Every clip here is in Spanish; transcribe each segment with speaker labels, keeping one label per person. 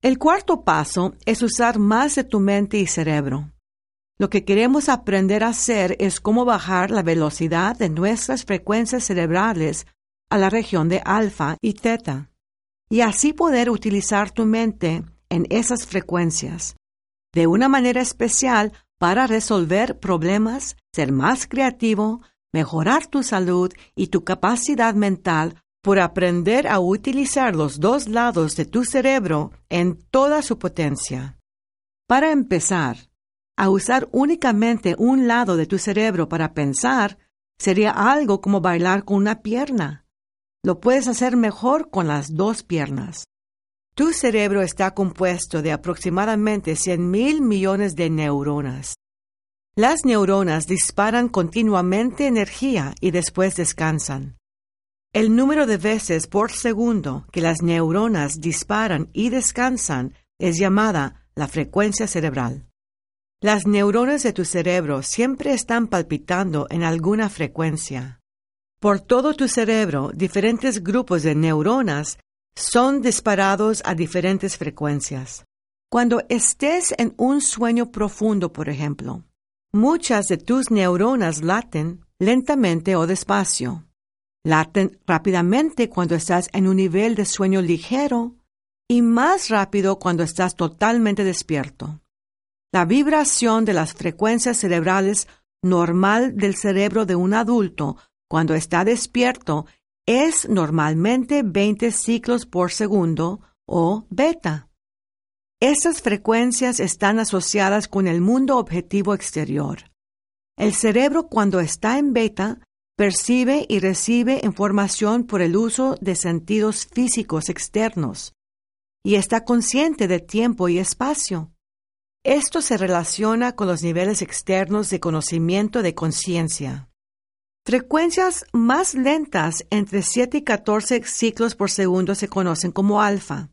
Speaker 1: el cuarto paso es usar más de tu mente y cerebro. Lo que queremos aprender a hacer es cómo bajar la velocidad de nuestras frecuencias cerebrales a la región de alfa y teta, y así poder utilizar tu mente en esas frecuencias de una manera especial para resolver problemas, ser más creativo, mejorar tu salud y tu capacidad mental por aprender a utilizar los dos lados de tu cerebro en toda su potencia. Para empezar, a usar únicamente un lado de tu cerebro para pensar sería algo como bailar con una pierna. Lo puedes hacer mejor con las dos piernas. Tu cerebro está compuesto de aproximadamente 100 mil millones de neuronas. Las neuronas disparan continuamente energía y después descansan. El número de veces por segundo que las neuronas disparan y descansan es llamada la frecuencia cerebral. Las neuronas de tu cerebro siempre están palpitando en alguna frecuencia. Por todo tu cerebro, diferentes grupos de neuronas son disparados a diferentes frecuencias. Cuando estés en un sueño profundo, por ejemplo, muchas de tus neuronas laten lentamente o despacio. Laten rápidamente cuando estás en un nivel de sueño ligero y más rápido cuando estás totalmente despierto. La vibración de las frecuencias cerebrales normal del cerebro de un adulto cuando está despierto es normalmente 20 ciclos por segundo o beta. Estas frecuencias están asociadas con el mundo objetivo exterior. El cerebro cuando está en beta percibe y recibe información por el uso de sentidos físicos externos y está consciente de tiempo y espacio. Esto se relaciona con los niveles externos de conocimiento de conciencia. Frecuencias más lentas entre 7 y 14 ciclos por segundo se conocen como alfa.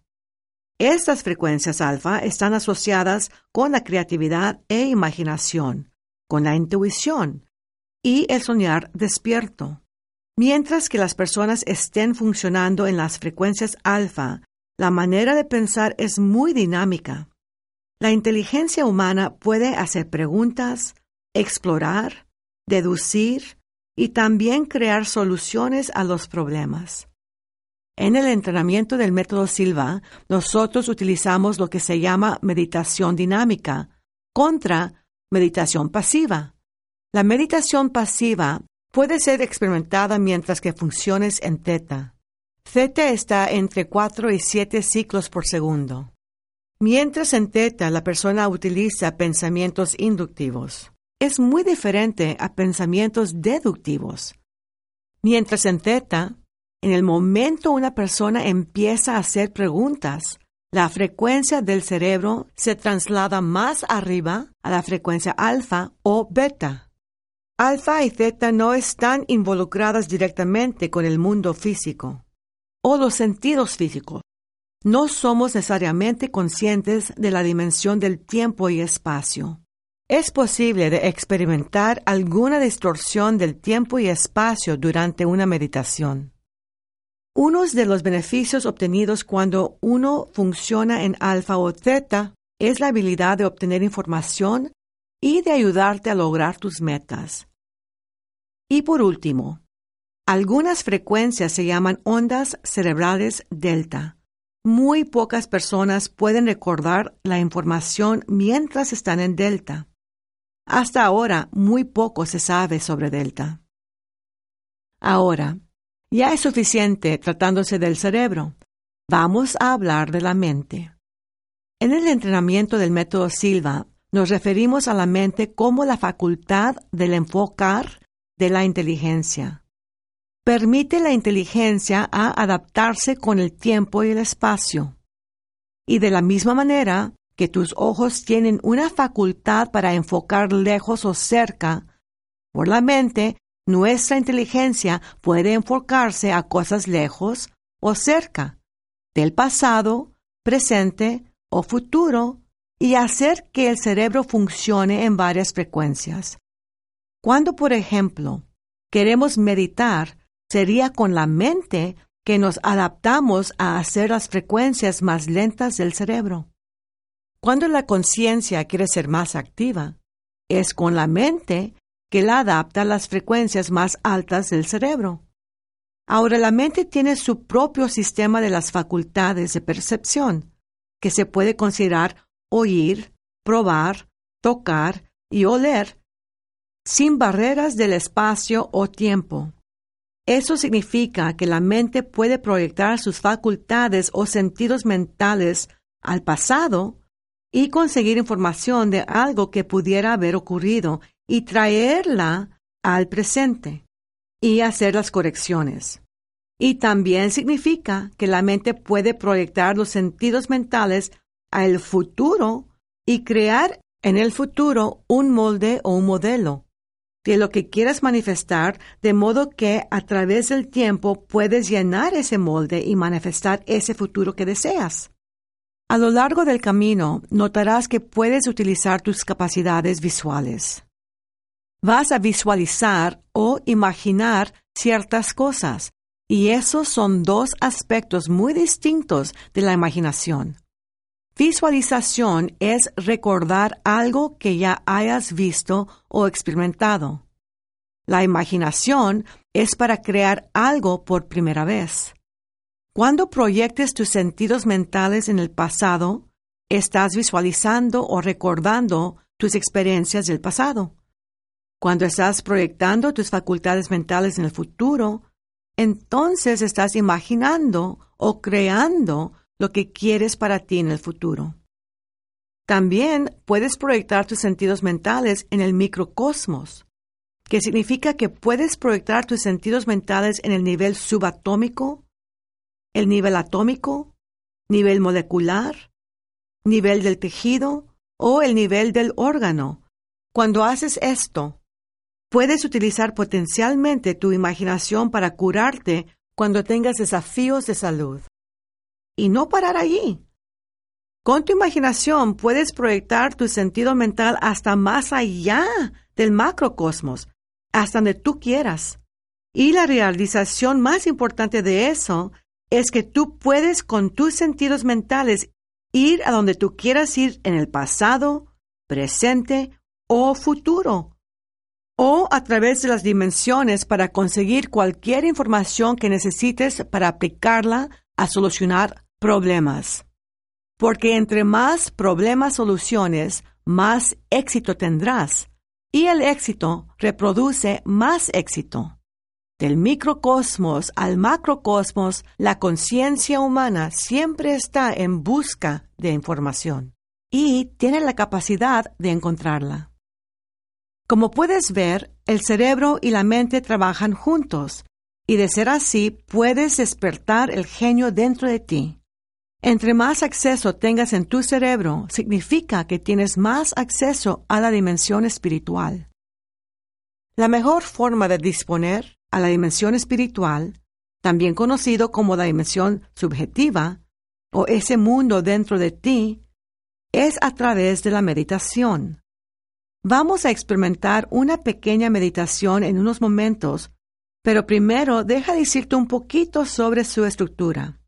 Speaker 1: Estas frecuencias alfa están asociadas con la creatividad e imaginación, con la intuición, y el soñar despierto. Mientras que las personas estén funcionando en las frecuencias alfa, la manera de pensar es muy dinámica. La inteligencia humana puede hacer preguntas, explorar, deducir y también crear soluciones a los problemas. En el entrenamiento del método Silva, nosotros utilizamos lo que se llama meditación dinámica contra meditación pasiva. La meditación pasiva puede ser experimentada mientras que funciones en teta. Theta está entre 4 y 7 ciclos por segundo. Mientras en teta la persona utiliza pensamientos inductivos. Es muy diferente a pensamientos deductivos. Mientras en teta, en el momento una persona empieza a hacer preguntas, la frecuencia del cerebro se traslada más arriba a la frecuencia alfa o beta. Alfa y Zeta no están involucradas directamente con el mundo físico o los sentidos físicos. No somos necesariamente conscientes de la dimensión del tiempo y espacio. Es posible de experimentar alguna distorsión del tiempo y espacio durante una meditación. Uno de los beneficios obtenidos cuando uno funciona en alfa o Zeta es la habilidad de obtener información y de ayudarte a lograr tus metas. Y por último, algunas frecuencias se llaman ondas cerebrales delta. Muy pocas personas pueden recordar la información mientras están en delta. Hasta ahora, muy poco se sabe sobre delta. Ahora, ya es suficiente tratándose del cerebro. Vamos a hablar de la mente. En el entrenamiento del método Silva, nos referimos a la mente como la facultad del enfocar de la inteligencia. Permite la inteligencia a adaptarse con el tiempo y el espacio. Y de la misma manera que tus ojos tienen una facultad para enfocar lejos o cerca, por la mente, nuestra inteligencia puede enfocarse a cosas lejos o cerca, del pasado, presente o futuro, y hacer que el cerebro funcione en varias frecuencias. Cuando, por ejemplo, queremos meditar, sería con la mente que nos adaptamos a hacer las frecuencias más lentas del cerebro. Cuando la conciencia quiere ser más activa, es con la mente que la adapta a las frecuencias más altas del cerebro. Ahora la mente tiene su propio sistema de las facultades de percepción, que se puede considerar oír, probar, tocar y oler, sin barreras del espacio o tiempo. Eso significa que la mente puede proyectar sus facultades o sentidos mentales al pasado y conseguir información de algo que pudiera haber ocurrido y traerla al presente y hacer las correcciones. Y también significa que la mente puede proyectar los sentidos mentales al futuro y crear en el futuro un molde o un modelo de lo que quieras manifestar, de modo que a través del tiempo puedes llenar ese molde y manifestar ese futuro que deseas. A lo largo del camino notarás que puedes utilizar tus capacidades visuales. Vas a visualizar o imaginar ciertas cosas, y esos son dos aspectos muy distintos de la imaginación. Visualización es recordar algo que ya hayas visto o experimentado. La imaginación es para crear algo por primera vez. Cuando proyectes tus sentidos mentales en el pasado, estás visualizando o recordando tus experiencias del pasado. Cuando estás proyectando tus facultades mentales en el futuro, entonces estás imaginando o creando lo que quieres para ti en el futuro. También puedes proyectar tus sentidos mentales en el microcosmos, que significa que puedes proyectar tus sentidos mentales en el nivel subatómico, el nivel atómico, nivel molecular, nivel del tejido o el nivel del órgano. Cuando haces esto, puedes utilizar potencialmente tu imaginación para curarte cuando tengas desafíos de salud y no parar allí. Con tu imaginación puedes proyectar tu sentido mental hasta más allá del macrocosmos, hasta donde tú quieras. Y la realización más importante de eso es que tú puedes con tus sentidos mentales ir a donde tú quieras ir en el pasado, presente o futuro, o a través de las dimensiones para conseguir cualquier información que necesites para aplicarla a solucionar problemas. Porque entre más problemas soluciones, más éxito tendrás. Y el éxito reproduce más éxito. Del microcosmos al macrocosmos, la conciencia humana siempre está en busca de información y tiene la capacidad de encontrarla. Como puedes ver, el cerebro y la mente trabajan juntos, y de ser así puedes despertar el genio dentro de ti. Entre más acceso tengas en tu cerebro, significa que tienes más acceso a la dimensión espiritual. La mejor forma de disponer a la dimensión espiritual, también conocido como la dimensión subjetiva, o ese mundo dentro de ti, es a través de la meditación. Vamos a experimentar una pequeña meditación en unos momentos, pero primero deja decirte un poquito sobre su estructura.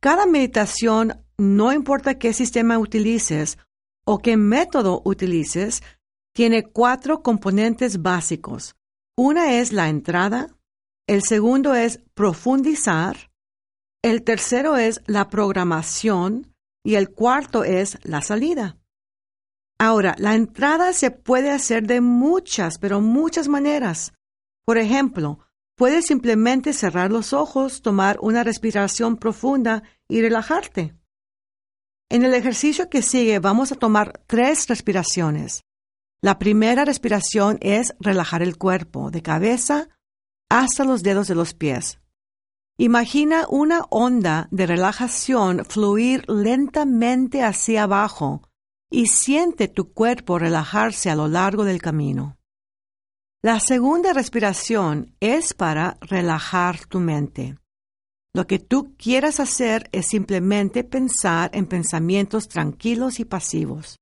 Speaker 1: Cada meditación, no importa qué sistema utilices o qué método utilices, tiene cuatro componentes básicos. Una es la entrada, el segundo es profundizar, el tercero es la programación y el cuarto es la salida. Ahora, la entrada se puede hacer de muchas, pero muchas maneras. Por ejemplo, Puedes simplemente cerrar los ojos, tomar una respiración profunda y relajarte. En el ejercicio que sigue vamos a tomar tres respiraciones. La primera respiración es relajar el cuerpo, de cabeza hasta los dedos de los pies. Imagina una onda de relajación fluir lentamente hacia abajo y siente tu cuerpo relajarse a lo largo del camino. La segunda respiración es para relajar tu mente. Lo que tú quieras hacer es simplemente pensar en pensamientos tranquilos y pasivos.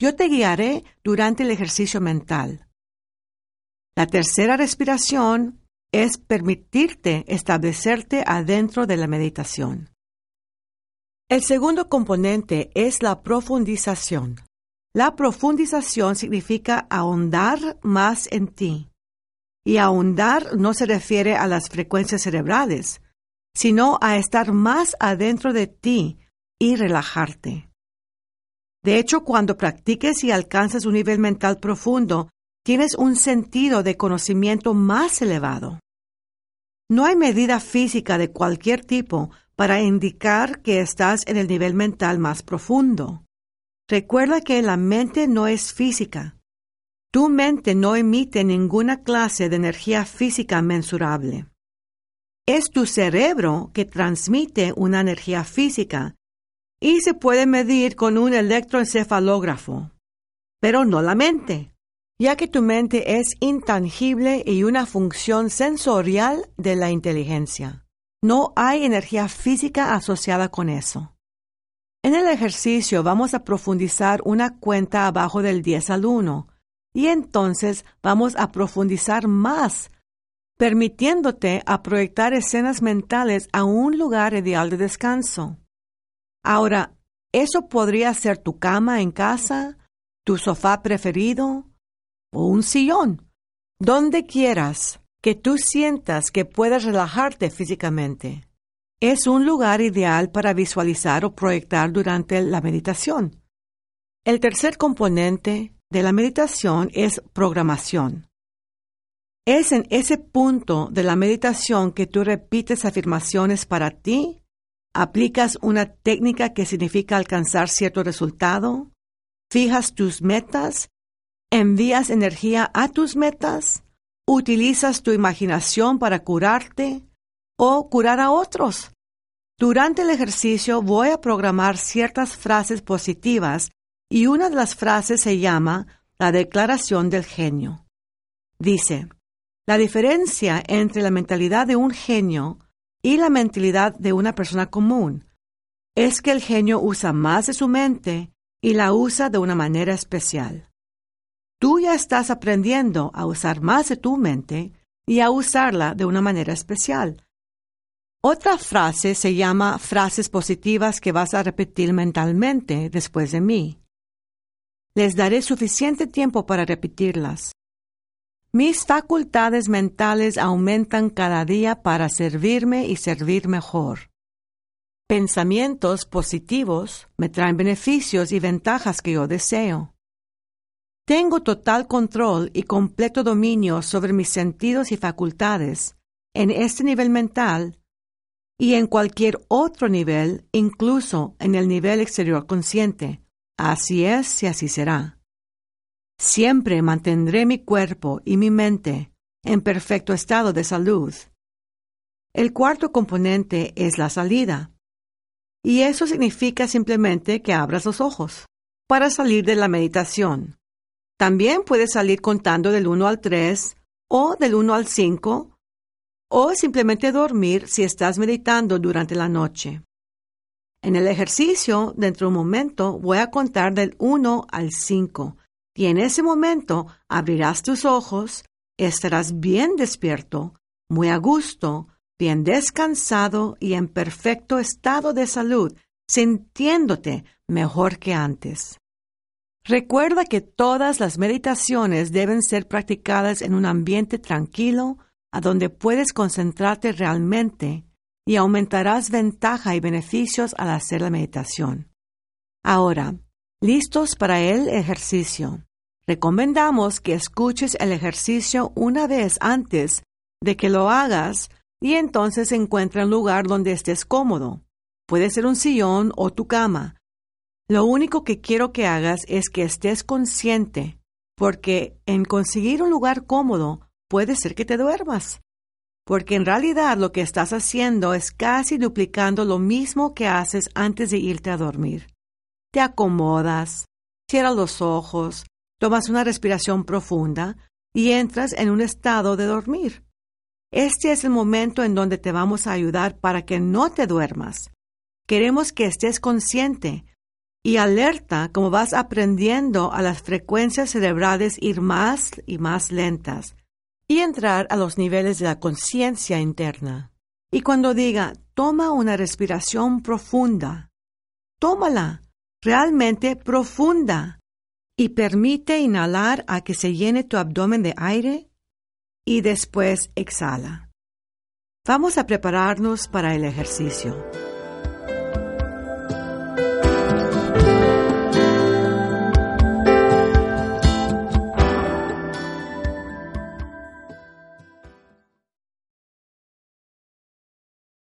Speaker 1: Yo te guiaré durante el ejercicio mental. La tercera respiración es permitirte establecerte adentro de la meditación. El segundo componente es la profundización. La profundización significa ahondar más en ti. Y ahondar no se refiere a las frecuencias cerebrales, sino a estar más adentro de ti y relajarte. De hecho, cuando practiques y alcanzas un nivel mental profundo, tienes un sentido de conocimiento más elevado. No hay medida física de cualquier tipo para indicar que estás en el nivel mental más profundo. Recuerda que la mente no es física. Tu mente no emite ninguna clase de energía física mensurable. Es tu cerebro que transmite una energía física y se puede medir con un electroencefalógrafo, pero no la mente ya que tu mente es intangible y una función sensorial de la inteligencia. No hay energía física asociada con eso. En el ejercicio vamos a profundizar una cuenta abajo del 10 al 1 y entonces vamos a profundizar más, permitiéndote a proyectar escenas mentales a un lugar ideal de descanso. Ahora, eso podría ser tu cama en casa, tu sofá preferido, o un sillón, donde quieras que tú sientas que puedas relajarte físicamente. Es un lugar ideal para visualizar o proyectar durante la meditación. El tercer componente de la meditación es programación. Es en ese punto de la meditación que tú repites afirmaciones para ti, aplicas una técnica que significa alcanzar cierto resultado, fijas tus metas envías energía a tus metas, utilizas tu imaginación para curarte o curar a otros. Durante el ejercicio voy a programar ciertas frases positivas y una de las frases se llama la declaración del genio. Dice, la diferencia entre la mentalidad de un genio y la mentalidad de una persona común es que el genio usa más de su mente y la usa de una manera especial. Tú ya estás aprendiendo a usar más de tu mente y a usarla de una manera especial. Otra frase se llama frases positivas que vas a repetir mentalmente después de mí. Les daré suficiente tiempo para repetirlas. Mis facultades mentales aumentan cada día para servirme y servir mejor. Pensamientos positivos me traen beneficios y ventajas que yo deseo. Tengo total control y completo dominio sobre mis sentidos y facultades en este nivel mental y en cualquier otro nivel, incluso en el nivel exterior consciente. Así es y así será. Siempre mantendré mi cuerpo y mi mente en perfecto estado de salud. El cuarto componente es la salida. Y eso significa simplemente que abras los ojos para salir de la meditación. También puedes salir contando del 1 al 3 o del 1 al 5 o simplemente dormir si estás meditando durante la noche. En el ejercicio, dentro de un momento, voy a contar del 1 al 5 y en ese momento abrirás tus ojos, estarás bien despierto, muy a gusto, bien descansado y en perfecto estado de salud, sintiéndote mejor que antes. Recuerda que todas las meditaciones deben ser practicadas en un ambiente tranquilo, a donde puedes concentrarte realmente y aumentarás ventaja y beneficios al hacer la meditación. Ahora, listos para el ejercicio. Recomendamos que escuches el ejercicio una vez antes de que lo hagas y entonces encuentra un lugar donde estés cómodo. Puede ser un sillón o tu cama lo único que quiero que hagas es que estés consciente, porque en conseguir un lugar cómodo puede ser que te duermas. porque en realidad lo que estás haciendo es casi duplicando lo mismo que haces antes de irte a dormir. Te acomodas, cierras los ojos, tomas una respiración profunda y entras en un estado de dormir. Este es el momento en donde te vamos a ayudar para que no te duermas. Queremos que estés consciente y alerta como vas aprendiendo a las frecuencias cerebrales ir más y más lentas y entrar a los niveles de la conciencia interna. Y cuando diga, toma una respiración profunda, tómala, realmente profunda, y permite inhalar a que se llene tu abdomen de aire y después exhala. Vamos a prepararnos para el ejercicio.